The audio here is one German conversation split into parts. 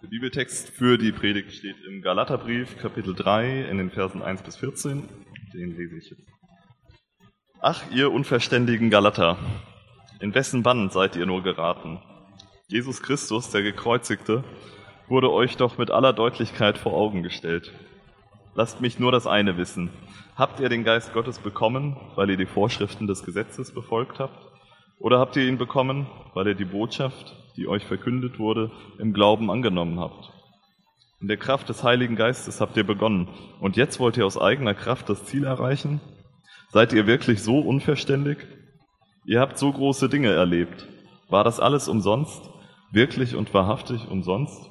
Der Bibeltext für die Predigt steht im Galaterbrief, Kapitel 3, in den Versen 1 bis 14. Den lese ich jetzt. Ach, ihr unverständigen Galater, in wessen Bann seid ihr nur geraten? Jesus Christus, der Gekreuzigte, wurde euch doch mit aller Deutlichkeit vor Augen gestellt. Lasst mich nur das eine wissen. Habt ihr den Geist Gottes bekommen, weil ihr die Vorschriften des Gesetzes befolgt habt? Oder habt ihr ihn bekommen, weil ihr die Botschaft, die euch verkündet wurde, im Glauben angenommen habt. In der Kraft des Heiligen Geistes habt ihr begonnen, und jetzt wollt ihr aus eigener Kraft das Ziel erreichen? Seid ihr wirklich so unverständig? Ihr habt so große Dinge erlebt. War das alles umsonst? Wirklich und wahrhaftig umsonst?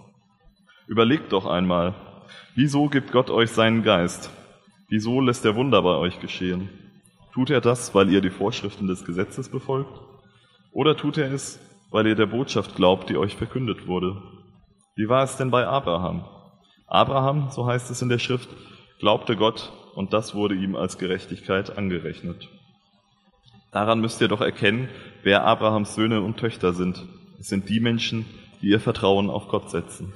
Überlegt doch einmal, wieso gibt Gott euch seinen Geist? Wieso lässt er Wunder bei euch geschehen? Tut er das, weil ihr die Vorschriften des Gesetzes befolgt? Oder tut er es, weil ihr der Botschaft glaubt, die euch verkündet wurde. Wie war es denn bei Abraham? Abraham, so heißt es in der Schrift, glaubte Gott und das wurde ihm als Gerechtigkeit angerechnet. Daran müsst ihr doch erkennen, wer Abrahams Söhne und Töchter sind. Es sind die Menschen, die ihr Vertrauen auf Gott setzen.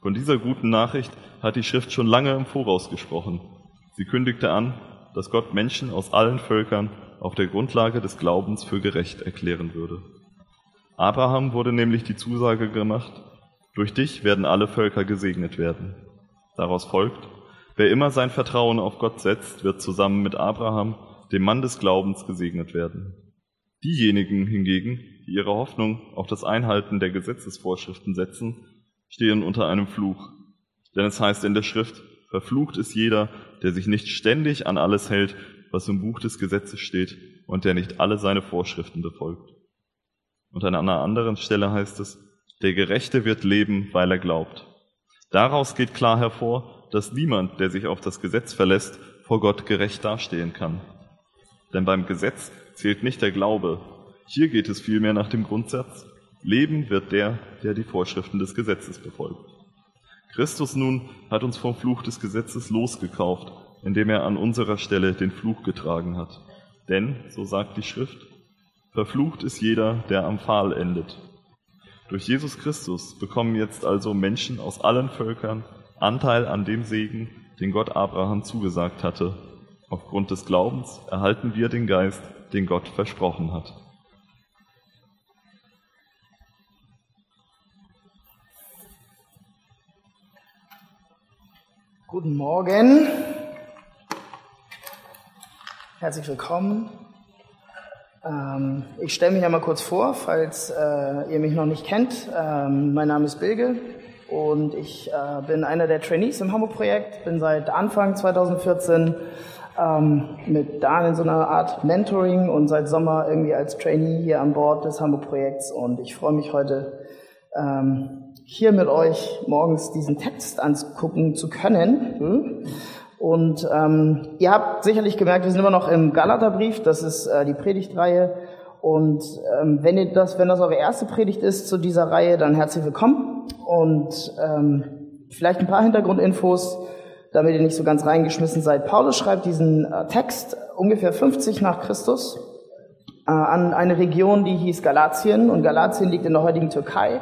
Von dieser guten Nachricht hat die Schrift schon lange im Voraus gesprochen. Sie kündigte an, dass Gott Menschen aus allen Völkern auf der Grundlage des Glaubens für gerecht erklären würde. Abraham wurde nämlich die Zusage gemacht, durch dich werden alle Völker gesegnet werden. Daraus folgt, wer immer sein Vertrauen auf Gott setzt, wird zusammen mit Abraham, dem Mann des Glaubens, gesegnet werden. Diejenigen hingegen, die ihre Hoffnung auf das Einhalten der Gesetzesvorschriften setzen, stehen unter einem Fluch. Denn es heißt in der Schrift, verflucht ist jeder, der sich nicht ständig an alles hält, was im Buch des Gesetzes steht und der nicht alle seine Vorschriften befolgt. Und an einer anderen Stelle heißt es, der Gerechte wird leben, weil er glaubt. Daraus geht klar hervor, dass niemand, der sich auf das Gesetz verlässt, vor Gott gerecht dastehen kann. Denn beim Gesetz zählt nicht der Glaube. Hier geht es vielmehr nach dem Grundsatz, Leben wird der, der die Vorschriften des Gesetzes befolgt. Christus nun hat uns vom Fluch des Gesetzes losgekauft, indem er an unserer Stelle den Fluch getragen hat. Denn, so sagt die Schrift, Verflucht ist jeder, der am Pfahl endet. Durch Jesus Christus bekommen jetzt also Menschen aus allen Völkern Anteil an dem Segen, den Gott Abraham zugesagt hatte. Aufgrund des Glaubens erhalten wir den Geist, den Gott versprochen hat. Guten Morgen. Herzlich willkommen ähm, ich stelle mich einmal kurz vor, falls äh, ihr mich noch nicht kennt. Ähm, mein Name ist Bilge und ich äh, bin einer der Trainees im Hamburg-Projekt, bin seit Anfang 2014 ähm, mit Dan in so einer Art Mentoring und seit Sommer irgendwie als Trainee hier an Bord des Hamburg-Projekts und ich freue mich heute ähm, hier mit euch morgens diesen Text angucken zu können. Hm? Und ähm, ihr habt sicherlich gemerkt, wir sind immer noch im Galaterbrief, das ist äh, die Predigtreihe. Und ähm, wenn ihr das, wenn das eure erste Predigt ist zu dieser Reihe, dann herzlich willkommen. Und ähm, vielleicht ein paar Hintergrundinfos, damit ihr nicht so ganz reingeschmissen seid. Paulus schreibt diesen äh, Text ungefähr 50 nach Christus an eine Region, die hieß Galatien. Und Galatien liegt in der heutigen Türkei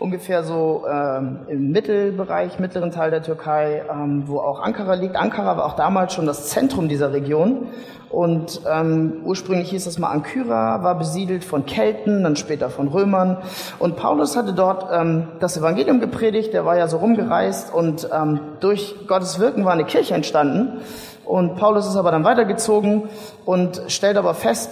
ungefähr so ähm, im Mittelbereich, mittleren Teil der Türkei, ähm, wo auch Ankara liegt. Ankara war auch damals schon das Zentrum dieser Region. Und ähm, ursprünglich hieß es mal Ankyra, war besiedelt von Kelten, dann später von Römern. Und Paulus hatte dort ähm, das Evangelium gepredigt, der war ja so rumgereist und ähm, durch Gottes Wirken war eine Kirche entstanden. Und Paulus ist aber dann weitergezogen und stellt aber fest,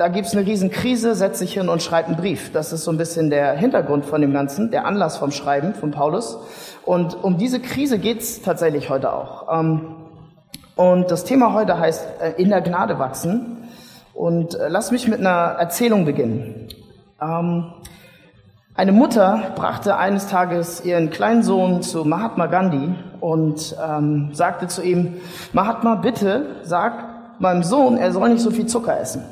da gibt's eine Riesenkrise, setzt sich hin und schreibt einen Brief. Das ist so ein bisschen der Hintergrund von dem Ganzen, der Anlass vom Schreiben von Paulus. Und um diese Krise geht's tatsächlich heute auch. Ähm, und das Thema heute heißt äh, in der Gnade wachsen. Und äh, lass mich mit einer Erzählung beginnen. Ähm, eine Mutter brachte eines Tages ihren kleinen Sohn zu Mahatma Gandhi und ähm, sagte zu ihm, Mahatma, bitte sag meinem Sohn, er soll nicht so viel Zucker essen.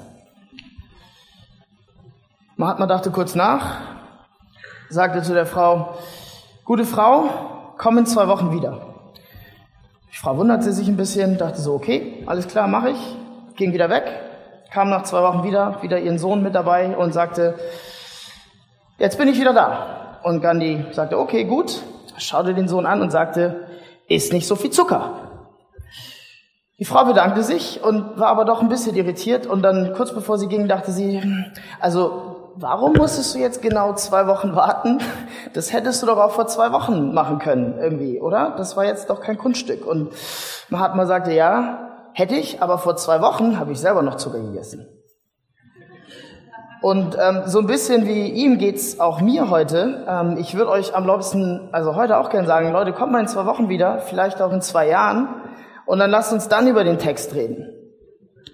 Mahatma dachte kurz nach, sagte zu der Frau, gute Frau, komm in zwei Wochen wieder. Die Frau wunderte sich ein bisschen, dachte so, okay, alles klar, mache ich, ging wieder weg, kam nach zwei Wochen wieder, wieder ihren Sohn mit dabei und sagte, jetzt bin ich wieder da. Und Gandhi sagte, okay, gut, schaute den Sohn an und sagte, ist nicht so viel Zucker. Die Frau bedankte sich und war aber doch ein bisschen irritiert und dann kurz bevor sie ging, dachte sie, also warum musstest du jetzt genau zwei Wochen warten? Das hättest du doch auch vor zwei Wochen machen können irgendwie, oder? Das war jetzt doch kein Kunststück. Und Mahatma sagte, ja, hätte ich, aber vor zwei Wochen habe ich selber noch Zucker gegessen. Und ähm, so ein bisschen wie ihm geht's auch mir heute. Ähm, ich würde euch am liebsten, also heute auch gerne sagen, Leute, kommt mal in zwei Wochen wieder, vielleicht auch in zwei Jahren, und dann lasst uns dann über den Text reden.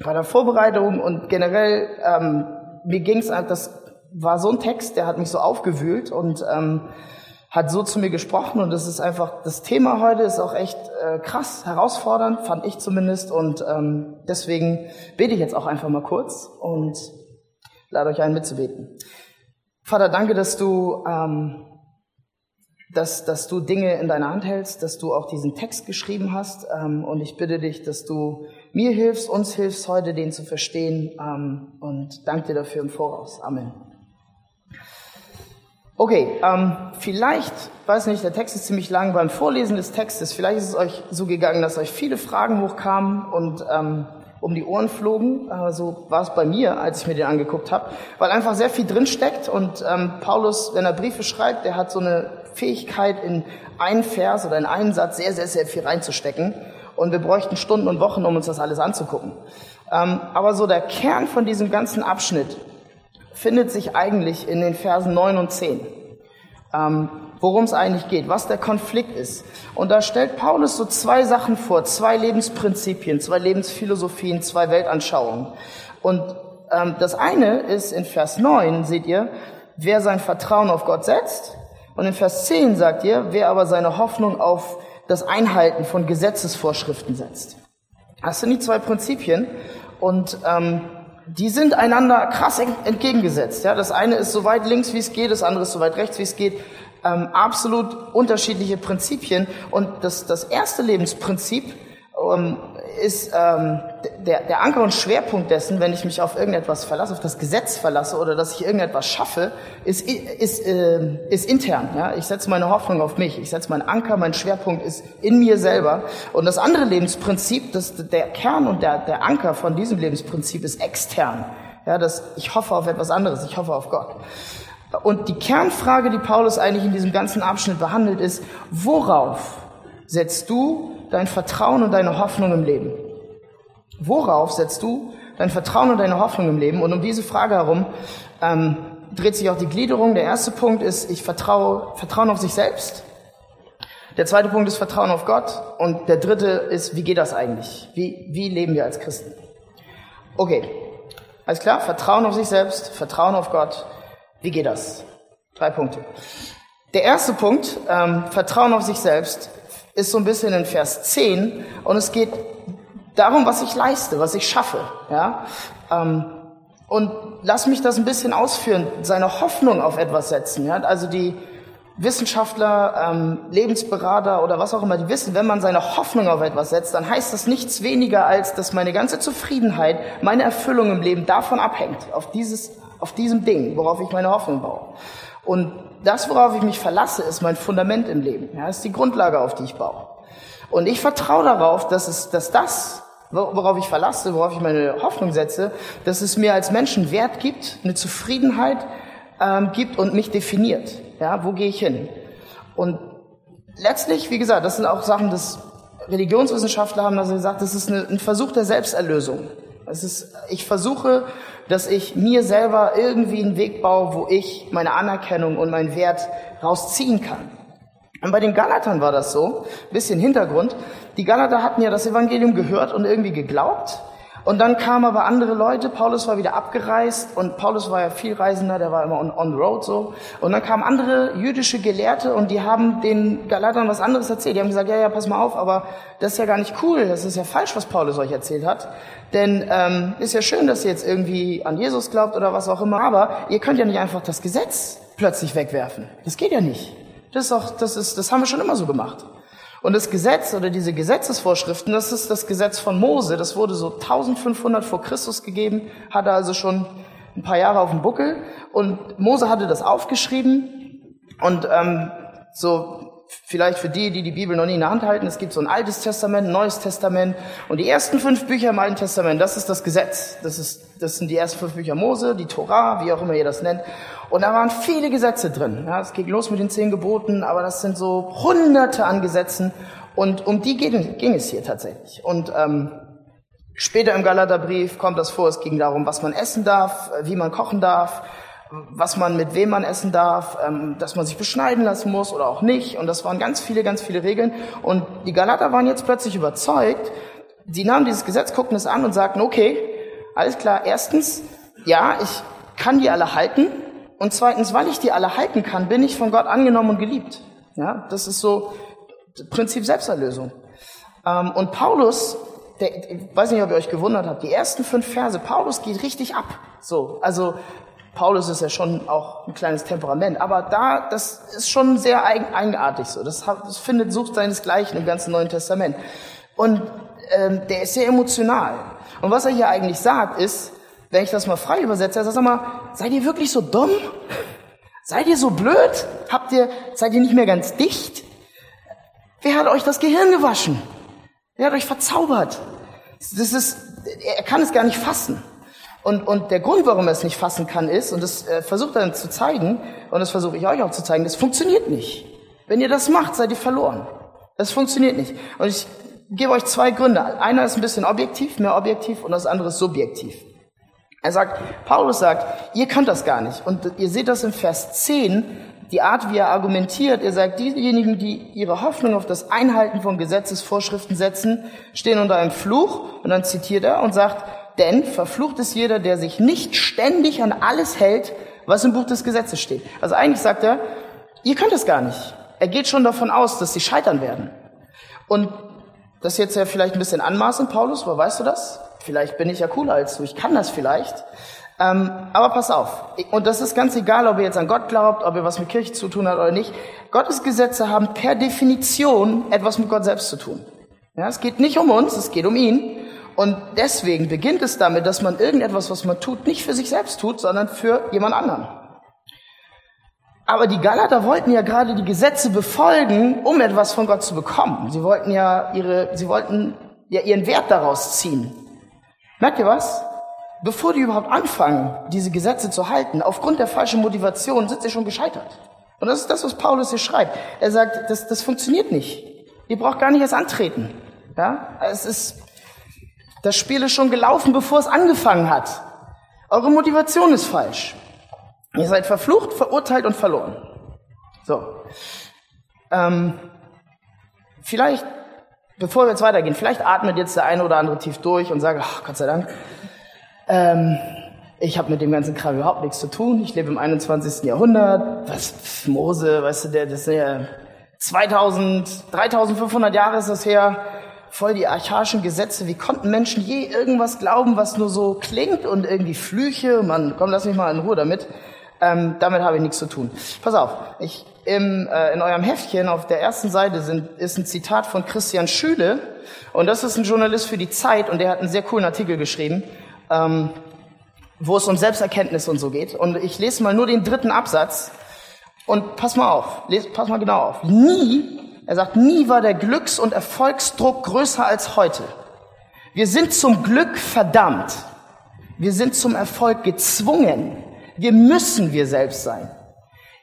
Bei der Vorbereitung und generell, ähm, mir ging's, das war so ein Text, der hat mich so aufgewühlt und ähm, hat so zu mir gesprochen und das ist einfach, das Thema heute ist auch echt äh, krass, herausfordernd, fand ich zumindest und ähm, deswegen bete ich jetzt auch einfach mal kurz und lade euch ein mitzubeten. Vater, danke, dass du, ähm, dass, dass du Dinge in deiner Hand hältst, dass du auch diesen Text geschrieben hast. Ähm, und ich bitte dich, dass du mir hilfst, uns hilfst, heute den zu verstehen. Ähm, und danke dir dafür im Voraus. Amen. Okay, ähm, vielleicht, weiß nicht, der Text ist ziemlich lang. Beim Vorlesen des Textes, vielleicht ist es euch so gegangen, dass euch viele Fragen hochkamen und ähm, um die Ohren flogen. Äh, so war es bei mir, als ich mir den angeguckt habe, weil einfach sehr viel drin steckt und ähm, Paulus, wenn er Briefe schreibt, der hat so eine Fähigkeit, in einen Vers oder in einen Satz sehr, sehr, sehr viel reinzustecken. Und wir bräuchten Stunden und Wochen, um uns das alles anzugucken. Ähm, aber so der Kern von diesem ganzen Abschnitt findet sich eigentlich in den Versen 9 und 10 worum es eigentlich geht, was der Konflikt ist. Und da stellt Paulus so zwei Sachen vor, zwei Lebensprinzipien, zwei Lebensphilosophien, zwei Weltanschauungen. Und ähm, das eine ist in Vers 9, seht ihr, wer sein Vertrauen auf Gott setzt. Und in Vers 10 sagt ihr, wer aber seine Hoffnung auf das Einhalten von Gesetzesvorschriften setzt. Das sind die zwei Prinzipien. Und ähm, die sind einander krass entgegengesetzt. Ja, das eine ist so weit links, wie es geht, das andere ist so weit rechts, wie es geht ähm, absolut unterschiedliche Prinzipien. Und das, das erste Lebensprinzip ähm, ist ähm, der, der Anker und Schwerpunkt dessen, wenn ich mich auf irgendetwas verlasse, auf das Gesetz verlasse oder dass ich irgendetwas schaffe, ist, ist, äh, ist intern. Ja? Ich setze meine Hoffnung auf mich. Ich setze meinen Anker, mein Schwerpunkt ist in mir selber. Und das andere Lebensprinzip, das, der Kern und der, der Anker von diesem Lebensprinzip ist extern. Ja, dass ich hoffe auf etwas anderes, ich hoffe auf Gott. Und die Kernfrage, die Paulus eigentlich in diesem ganzen Abschnitt behandelt, ist, worauf setzt du dein Vertrauen und deine Hoffnung im Leben? Worauf setzt du dein Vertrauen und deine Hoffnung im Leben? Und um diese Frage herum ähm, dreht sich auch die Gliederung. Der erste Punkt ist, ich vertraue, Vertrauen auf sich selbst. Der zweite Punkt ist Vertrauen auf Gott. Und der dritte ist, wie geht das eigentlich? Wie, wie leben wir als Christen? Okay, alles klar? Vertrauen auf sich selbst, Vertrauen auf Gott, wie geht das? Drei Punkte. Der erste Punkt, ähm, Vertrauen auf sich selbst, ist so ein bisschen in Vers 10 und es geht darum, was ich leiste, was ich schaffe. Ja? Ähm, und lass mich das ein bisschen ausführen, seine Hoffnung auf etwas setzen. Ja? Also die Wissenschaftler, ähm, Lebensberater oder was auch immer, die wissen, wenn man seine Hoffnung auf etwas setzt, dann heißt das nichts weniger, als dass meine ganze Zufriedenheit, meine Erfüllung im Leben davon abhängt, auf dieses auf diesem Ding, worauf ich meine Hoffnung baue. Und das, worauf ich mich verlasse, ist mein Fundament im Leben. Ja, ist die Grundlage, auf die ich baue. Und ich vertraue darauf, dass es, dass das, worauf ich verlasse, worauf ich meine Hoffnung setze, dass es mir als Menschen Wert gibt, eine Zufriedenheit ähm, gibt und mich definiert. Ja, wo gehe ich hin? Und letztlich, wie gesagt, das sind auch Sachen, dass Religionswissenschaftler haben also gesagt, das ist eine, ein Versuch der Selbsterlösung. Es ist, ich versuche, dass ich mir selber irgendwie einen Weg baue, wo ich meine Anerkennung und meinen Wert rausziehen kann. Und bei den Galatern war das so, bisschen Hintergrund. Die Galater hatten ja das Evangelium gehört und irgendwie geglaubt. Und dann kamen aber andere Leute, Paulus war wieder abgereist und Paulus war ja viel Reisender, der war immer on, on the road so. Und dann kamen andere jüdische Gelehrte und die haben den Galatern was anderes erzählt. Die haben gesagt, ja, ja, pass mal auf, aber das ist ja gar nicht cool, das ist ja falsch, was Paulus euch erzählt hat. Denn ähm, ist ja schön, dass ihr jetzt irgendwie an Jesus glaubt oder was auch immer, aber ihr könnt ja nicht einfach das Gesetz plötzlich wegwerfen. Das geht ja nicht. Das ist auch, das ist, das haben wir schon immer so gemacht. Und das Gesetz oder diese Gesetzesvorschriften, das ist das Gesetz von Mose. Das wurde so 1500 vor Christus gegeben, hatte also schon ein paar Jahre auf dem Buckel. Und Mose hatte das aufgeschrieben und ähm, so vielleicht für die, die die Bibel noch nie in der Hand halten, es gibt so ein altes Testament, ein neues Testament und die ersten fünf Bücher im Alten Testament, das ist das Gesetz. Das, ist, das sind die ersten fünf Bücher Mose, die Torah, wie auch immer ihr das nennt. Und da waren viele Gesetze drin. Ja, es geht los mit den zehn Geboten, aber das sind so hunderte an Gesetzen und um die ging, ging es hier tatsächlich. Und ähm, später im Galaterbrief kommt das vor, es ging darum, was man essen darf, wie man kochen darf, was man mit wem man essen darf, ähm, dass man sich beschneiden lassen muss oder auch nicht. Und das waren ganz viele, ganz viele Regeln. Und die Galater waren jetzt plötzlich überzeugt. Sie nahmen dieses Gesetz, guckten es an und sagten, okay, alles klar, erstens, ja, ich kann die alle halten. Und zweitens, weil ich die alle halten kann, bin ich von Gott angenommen und geliebt. Ja, das ist so Prinzip Selbsterlösung. Ähm, und Paulus, der, ich weiß nicht, ob ihr euch gewundert habt, die ersten fünf Verse, Paulus geht richtig ab. So, also Paulus ist ja schon auch ein kleines Temperament, aber da, das ist schon sehr eigenartig so. Das, das findet, sucht seinesgleichen im ganzen Neuen Testament. Und ähm, der ist sehr emotional. Und was er hier eigentlich sagt, ist, wenn ich das mal frei übersetze, er sagt, sag mal, seid ihr wirklich so dumm? Seid ihr so blöd? Habt ihr, seid ihr nicht mehr ganz dicht? Wer hat euch das Gehirn gewaschen? Wer hat euch verzaubert? Das ist, er kann es gar nicht fassen. Und, und der Grund, warum er es nicht fassen kann, ist, und das äh, versucht er dann zu zeigen, und das versuche ich euch auch zu zeigen, das funktioniert nicht. Wenn ihr das macht, seid ihr verloren. Das funktioniert nicht. Und ich gebe euch zwei Gründe. Einer ist ein bisschen objektiv, mehr objektiv, und das andere ist subjektiv. Er sagt, Paulus sagt, ihr könnt das gar nicht. Und ihr seht das im Vers 10, die Art, wie er argumentiert. Er sagt, diejenigen, die ihre Hoffnung auf das Einhalten von Gesetzesvorschriften setzen, stehen unter einem Fluch. Und dann zitiert er und sagt, denn verflucht ist jeder, der sich nicht ständig an alles hält, was im Buch des Gesetzes steht. Also eigentlich sagt er, ihr könnt es gar nicht. Er geht schon davon aus, dass sie scheitern werden. Und das ist jetzt ja vielleicht ein bisschen anmaßend, Paulus, aber weißt du das? Vielleicht bin ich ja cooler als du, ich kann das vielleicht. Ähm, aber pass auf, und das ist ganz egal, ob ihr jetzt an Gott glaubt, ob ihr was mit Kirche zu tun habt oder nicht. Gottes Gesetze haben per Definition etwas mit Gott selbst zu tun. Ja, es geht nicht um uns, es geht um ihn. Und deswegen beginnt es damit, dass man irgendetwas, was man tut, nicht für sich selbst tut, sondern für jemand anderen. Aber die Galater wollten ja gerade die Gesetze befolgen, um etwas von Gott zu bekommen. Sie wollten ja ihre, sie wollten ja ihren Wert daraus ziehen. Merkt ihr was? Bevor die überhaupt anfangen, diese Gesetze zu halten, aufgrund der falschen Motivation sind sie schon gescheitert. Und das ist das, was Paulus hier schreibt. Er sagt, das, das funktioniert nicht. Ihr braucht gar nicht erst antreten. Ja? Es ist, das Spiel ist schon gelaufen, bevor es angefangen hat. Eure Motivation ist falsch. Ihr seid verflucht, verurteilt und verloren. So. Ähm, vielleicht, bevor wir jetzt weitergehen, vielleicht atmet jetzt der eine oder andere tief durch und sagt, ach, Gott sei Dank, ähm, ich habe mit dem ganzen Kram überhaupt nichts zu tun. Ich lebe im 21. Jahrhundert. Was, Mose, weißt du, der, das ist ja 2000, 3500 Jahre ist das her voll die archaischen Gesetze. Wie konnten Menschen je irgendwas glauben, was nur so klingt und irgendwie Flüche? Mann, komm, lass mich mal in Ruhe damit. Ähm, damit habe ich nichts zu tun. Pass auf, ich, im, äh, in eurem Heftchen auf der ersten Seite sind, ist ein Zitat von Christian Schüle und das ist ein Journalist für die Zeit und der hat einen sehr coolen Artikel geschrieben, ähm, wo es um Selbsterkenntnis und so geht. Und ich lese mal nur den dritten Absatz und pass mal auf, les, pass mal genau auf. Nie er sagt, nie war der Glücks- und Erfolgsdruck größer als heute. Wir sind zum Glück verdammt. Wir sind zum Erfolg gezwungen. Wir müssen wir selbst sein.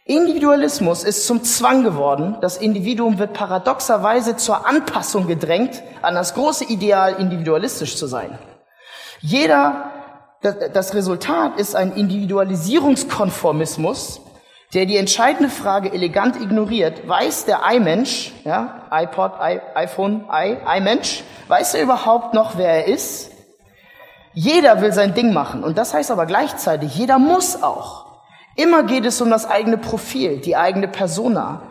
Individualismus ist zum Zwang geworden. Das Individuum wird paradoxerweise zur Anpassung gedrängt an das große Ideal, individualistisch zu sein. Jeder, das Resultat ist ein Individualisierungskonformismus, der die entscheidende Frage elegant ignoriert, weiß der iMensch, ja, iPod, I, iPhone, I, iMensch, weiß er überhaupt noch, wer er ist? Jeder will sein Ding machen und das heißt aber gleichzeitig, jeder muss auch. Immer geht es um das eigene Profil, die eigene Persona,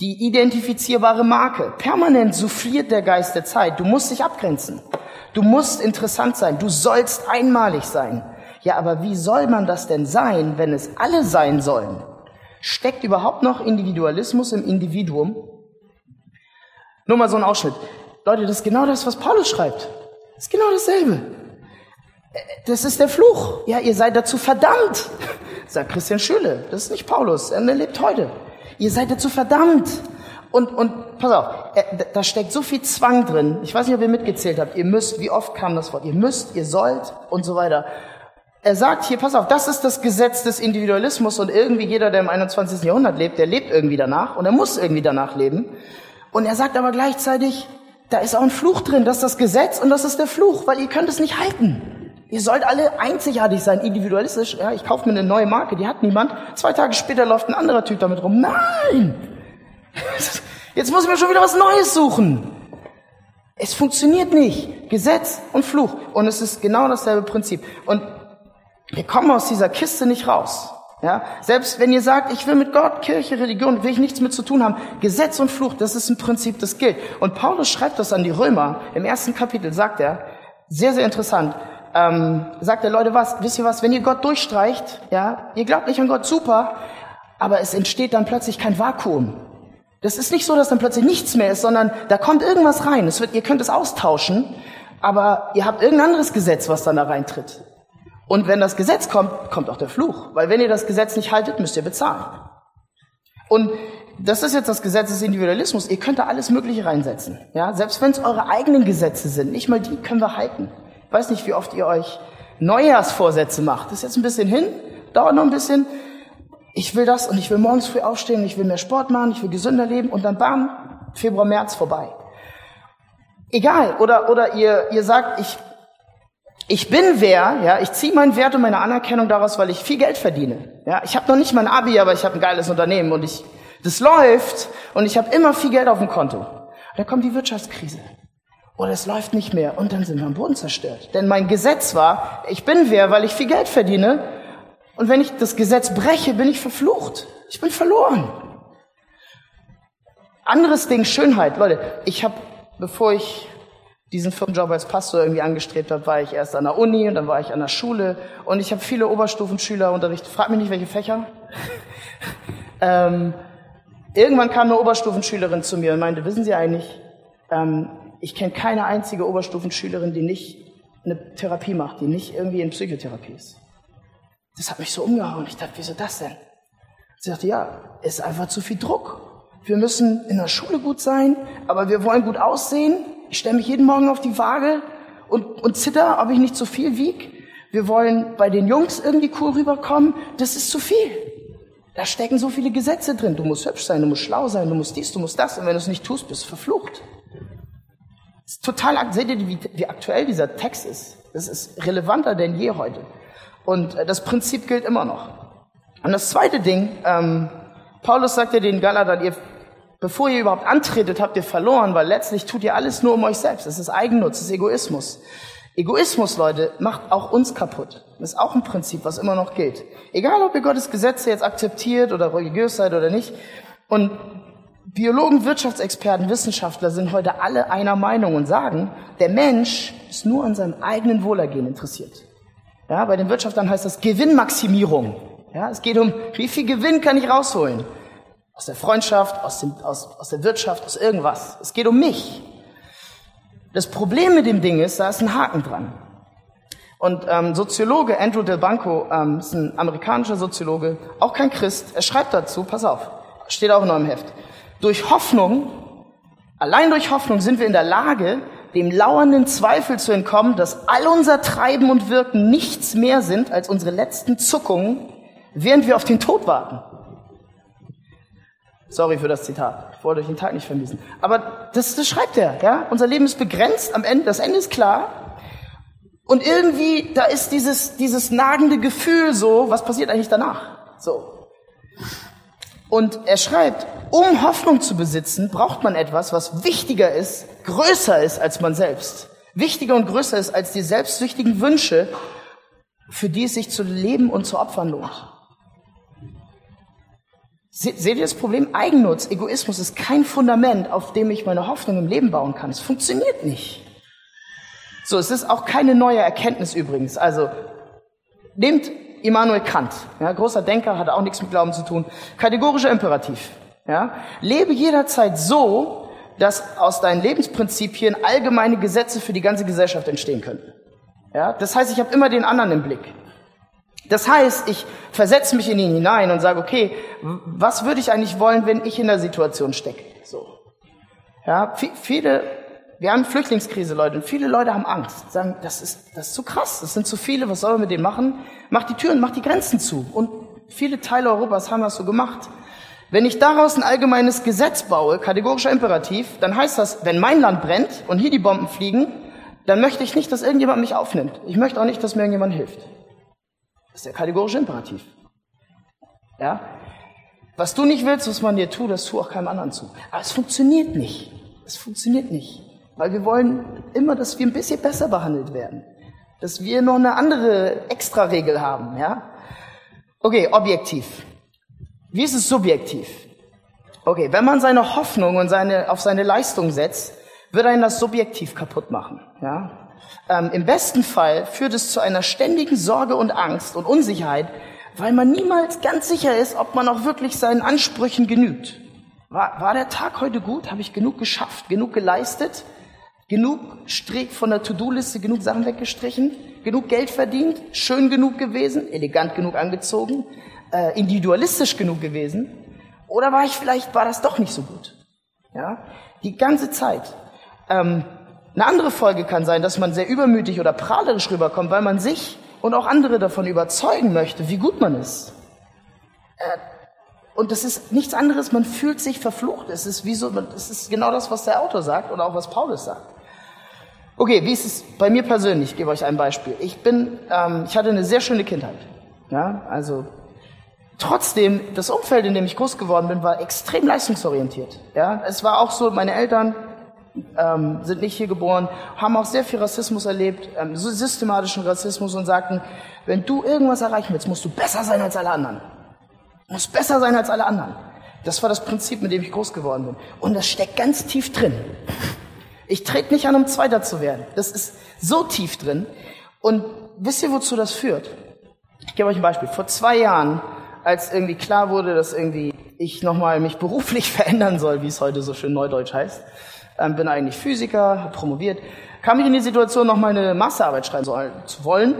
die identifizierbare Marke. Permanent souffliert der Geist der Zeit. Du musst dich abgrenzen. Du musst interessant sein. Du sollst einmalig sein. Ja, aber wie soll man das denn sein, wenn es alle sein sollen? Steckt überhaupt noch Individualismus im Individuum? Nur mal so ein Ausschnitt. Leute, das ist genau das, was Paulus schreibt. Das ist genau dasselbe. Das ist der Fluch. Ja, ihr seid dazu verdammt, sagt Christian Schüle. Das ist nicht Paulus, er lebt heute. Ihr seid dazu verdammt, Und, und pass auf, da steckt so viel Zwang drin. Ich weiß nicht, ob ihr mitgezählt habt. Ihr müsst, wie oft kam das Wort? Ihr müsst, ihr sollt und so weiter. Er sagt hier, pass auf, das ist das Gesetz des Individualismus und irgendwie jeder, der im 21. Jahrhundert lebt, der lebt irgendwie danach und er muss irgendwie danach leben. Und er sagt aber gleichzeitig, da ist auch ein Fluch drin, das ist das Gesetz und das ist der Fluch, weil ihr könnt es nicht halten. Ihr sollt alle einzigartig sein, individualistisch. Ja, ich kaufe mir eine neue Marke, die hat niemand. Zwei Tage später läuft ein anderer Typ damit rum. Nein! Jetzt muss ich mir schon wieder was Neues suchen. Es funktioniert nicht. Gesetz und Fluch. Und es ist genau dasselbe Prinzip. Und wir kommen aus dieser Kiste nicht raus. Ja, selbst wenn ihr sagt, ich will mit Gott, Kirche, Religion, will ich nichts mit zu tun haben, Gesetz und Fluch, das ist ein Prinzip, das gilt. Und Paulus schreibt das an die Römer. Im ersten Kapitel sagt er, sehr, sehr interessant, ähm, sagt er, Leute, was, wisst ihr was, wenn ihr Gott durchstreicht, ja, ihr glaubt nicht an Gott, super, aber es entsteht dann plötzlich kein Vakuum. Das ist nicht so, dass dann plötzlich nichts mehr ist, sondern da kommt irgendwas rein. Es wird, ihr könnt es austauschen, aber ihr habt irgendein anderes Gesetz, was dann da reintritt. Und wenn das Gesetz kommt, kommt auch der Fluch. Weil wenn ihr das Gesetz nicht haltet, müsst ihr bezahlen. Und das ist jetzt das Gesetz des Individualismus. Ihr könnt da alles Mögliche reinsetzen. Ja, selbst wenn es eure eigenen Gesetze sind, nicht mal die können wir halten. Ich weiß nicht, wie oft ihr euch Neujahrsvorsätze macht. Das ist jetzt ein bisschen hin, dauert noch ein bisschen. Ich will das und ich will morgens früh aufstehen, ich will mehr Sport machen, ich will gesünder leben und dann bam, Februar, März vorbei. Egal. Oder, oder ihr, ihr sagt, ich ich bin wer, ja, ich ziehe meinen Wert und meine Anerkennung daraus, weil ich viel Geld verdiene. Ja, ich habe noch nicht mein Abi, aber ich habe ein geiles Unternehmen und ich das läuft und ich habe immer viel Geld auf dem Konto. Da kommt die Wirtschaftskrise. Oder es läuft nicht mehr und dann sind wir am Boden zerstört. Denn mein Gesetz war, ich bin wer, weil ich viel Geld verdiene und wenn ich das Gesetz breche, bin ich verflucht. Ich bin verloren. Anderes Ding, Schönheit. Leute, ich habe, bevor ich diesen Firmenjob als Pastor irgendwie angestrebt habe, war ich erst an der Uni und dann war ich an der Schule und ich habe viele Oberstufenschüler unterrichtet. Frag mich nicht, welche Fächer. ähm, irgendwann kam eine Oberstufenschülerin zu mir und meinte, wissen Sie eigentlich, ähm, ich kenne keine einzige Oberstufenschülerin, die nicht eine Therapie macht, die nicht irgendwie in Psychotherapie ist. Das hat mich so umgehauen. Ich dachte, wieso das denn? Sie sagte, ja, ist einfach zu viel Druck. Wir müssen in der Schule gut sein, aber wir wollen gut aussehen ich stelle mich jeden Morgen auf die Waage und, und zitter, ob ich nicht zu viel wieg. Wir wollen bei den Jungs irgendwie cool rüberkommen. Das ist zu viel. Da stecken so viele Gesetze drin. Du musst hübsch sein, du musst schlau sein, du musst dies, du musst das. Und wenn du es nicht tust, bist du verflucht. Ist total, seht ihr, wie, wie aktuell dieser Text ist? Das ist relevanter denn je heute. Und äh, das Prinzip gilt immer noch. Und das zweite Ding, ähm, Paulus ja den Galatern, ihr Bevor ihr überhaupt antretet, habt ihr verloren, weil letztlich tut ihr alles nur um euch selbst. Es ist Eigennutz, es ist Egoismus. Egoismus, Leute, macht auch uns kaputt. Das ist auch ein Prinzip, was immer noch gilt. Egal, ob ihr Gottes Gesetze jetzt akzeptiert oder religiös seid oder nicht. Und Biologen, Wirtschaftsexperten, Wissenschaftler sind heute alle einer Meinung und sagen, der Mensch ist nur an seinem eigenen Wohlergehen interessiert. Ja, bei den Wirtschaftlern heißt das Gewinnmaximierung. Ja, es geht um, wie viel Gewinn kann ich rausholen? Aus der Freundschaft, aus, dem, aus, aus der Wirtschaft, aus irgendwas. Es geht um mich. Das Problem mit dem Ding ist, da ist ein Haken dran. Und ähm, Soziologe Andrew Del Banco ähm, ist ein amerikanischer Soziologe, auch kein Christ. Er schreibt dazu, pass auf, steht auch in eurem Heft. Durch Hoffnung, allein durch Hoffnung sind wir in der Lage, dem lauernden Zweifel zu entkommen, dass all unser Treiben und Wirken nichts mehr sind als unsere letzten Zuckungen, während wir auf den Tod warten. Sorry für das Zitat. Ich wollte euch den Tag nicht vermiesen. Aber das, das schreibt er, ja. Unser Leben ist begrenzt. Am Ende, das Ende ist klar. Und irgendwie, da ist dieses, dieses nagende Gefühl so, was passiert eigentlich danach? So. Und er schreibt, um Hoffnung zu besitzen, braucht man etwas, was wichtiger ist, größer ist als man selbst. Wichtiger und größer ist als die selbstsüchtigen Wünsche, für die es sich zu leben und zu opfern lohnt. Seht ihr das Problem? Eigennutz, Egoismus ist kein Fundament, auf dem ich meine Hoffnung im Leben bauen kann. Es funktioniert nicht. So, es ist auch keine neue Erkenntnis übrigens. Also, nehmt Immanuel Kant, ja, großer Denker, hat auch nichts mit Glauben zu tun. Kategorischer Imperativ. Ja, lebe jederzeit so, dass aus deinen Lebensprinzipien allgemeine Gesetze für die ganze Gesellschaft entstehen können. Ja, das heißt, ich habe immer den anderen im Blick. Das heißt, ich versetze mich in ihn hinein und sage, okay, was würde ich eigentlich wollen, wenn ich in der Situation stecke? So. Ja, viele, wir haben Flüchtlingskrise, Leute, und viele Leute haben Angst. Sagen, das ist, das ist zu krass, das sind zu viele, was soll man mit denen machen? Macht die Türen, macht die Grenzen zu. Und viele Teile Europas haben das so gemacht. Wenn ich daraus ein allgemeines Gesetz baue, kategorischer Imperativ, dann heißt das, wenn mein Land brennt und hier die Bomben fliegen, dann möchte ich nicht, dass irgendjemand mich aufnimmt. Ich möchte auch nicht, dass mir irgendjemand hilft. Das ist der kategorische Imperativ. Ja? Was du nicht willst, was man dir tut, das tu auch keinem anderen zu. Aber es funktioniert nicht. Es funktioniert nicht. Weil wir wollen immer, dass wir ein bisschen besser behandelt werden. Dass wir noch eine andere Extra-Regel haben, ja? Okay, objektiv. Wie ist es subjektiv? Okay, wenn man seine Hoffnung und seine, auf seine Leistung setzt, wird einen das subjektiv kaputt machen, ja? Ähm, Im besten Fall führt es zu einer ständigen Sorge und Angst und Unsicherheit, weil man niemals ganz sicher ist, ob man auch wirklich seinen Ansprüchen genügt. War, war der Tag heute gut? Habe ich genug geschafft, genug geleistet? Genug Strich von der To-Do-Liste, genug Sachen weggestrichen? Genug Geld verdient? Schön genug gewesen? Elegant genug angezogen? Äh, individualistisch genug gewesen? Oder war ich vielleicht, war das doch nicht so gut? Ja? Die ganze Zeit. Ähm, eine andere Folge kann sein, dass man sehr übermütig oder prahlerisch rüberkommt, weil man sich und auch andere davon überzeugen möchte, wie gut man ist. Äh, und das ist nichts anderes, man fühlt sich verflucht. Es ist wie so, das ist genau das, was der Autor sagt oder auch was Paulus sagt. Okay, wie ist es bei mir persönlich? Ich gebe euch ein Beispiel. Ich bin, ähm, ich hatte eine sehr schöne Kindheit. Ja, also trotzdem, das Umfeld, in dem ich groß geworden bin, war extrem leistungsorientiert. Ja, es war auch so, meine Eltern ähm, sind nicht hier geboren, haben auch sehr viel Rassismus erlebt, ähm, systematischen Rassismus und sagten, wenn du irgendwas erreichen willst, musst du besser sein als alle anderen. Du musst besser sein als alle anderen. Das war das Prinzip, mit dem ich groß geworden bin. Und das steckt ganz tief drin. Ich trete nicht an, um Zweiter zu werden. Das ist so tief drin. Und wisst ihr, wozu das führt? Ich gebe euch ein Beispiel. Vor zwei Jahren, als irgendwie klar wurde, dass irgendwie ich nochmal mich beruflich verändern soll, wie es heute so schön neudeutsch heißt, ähm, bin eigentlich Physiker, habe promoviert, kam ich in die Situation, noch mal eine Masterarbeit schreiben zu wollen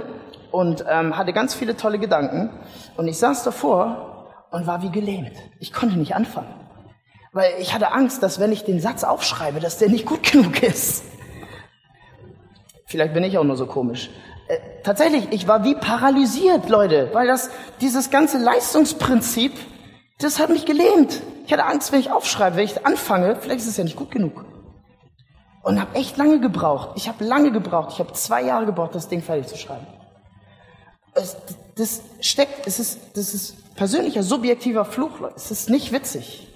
und ähm, hatte ganz viele tolle Gedanken. Und ich saß davor und war wie gelähmt. Ich konnte nicht anfangen. Weil ich hatte Angst, dass wenn ich den Satz aufschreibe, dass der nicht gut genug ist. Vielleicht bin ich auch nur so komisch. Äh, tatsächlich, ich war wie paralysiert, Leute, weil das, dieses ganze Leistungsprinzip, das hat mich gelähmt. Ich hatte Angst, wenn ich aufschreibe, wenn ich anfange, vielleicht ist es ja nicht gut genug. Und habe echt lange gebraucht. Ich habe lange gebraucht. Ich habe zwei Jahre gebraucht, das Ding fertig zu schreiben. Es, das steckt, es ist, das ist persönlicher, subjektiver Fluch. Es ist nicht witzig.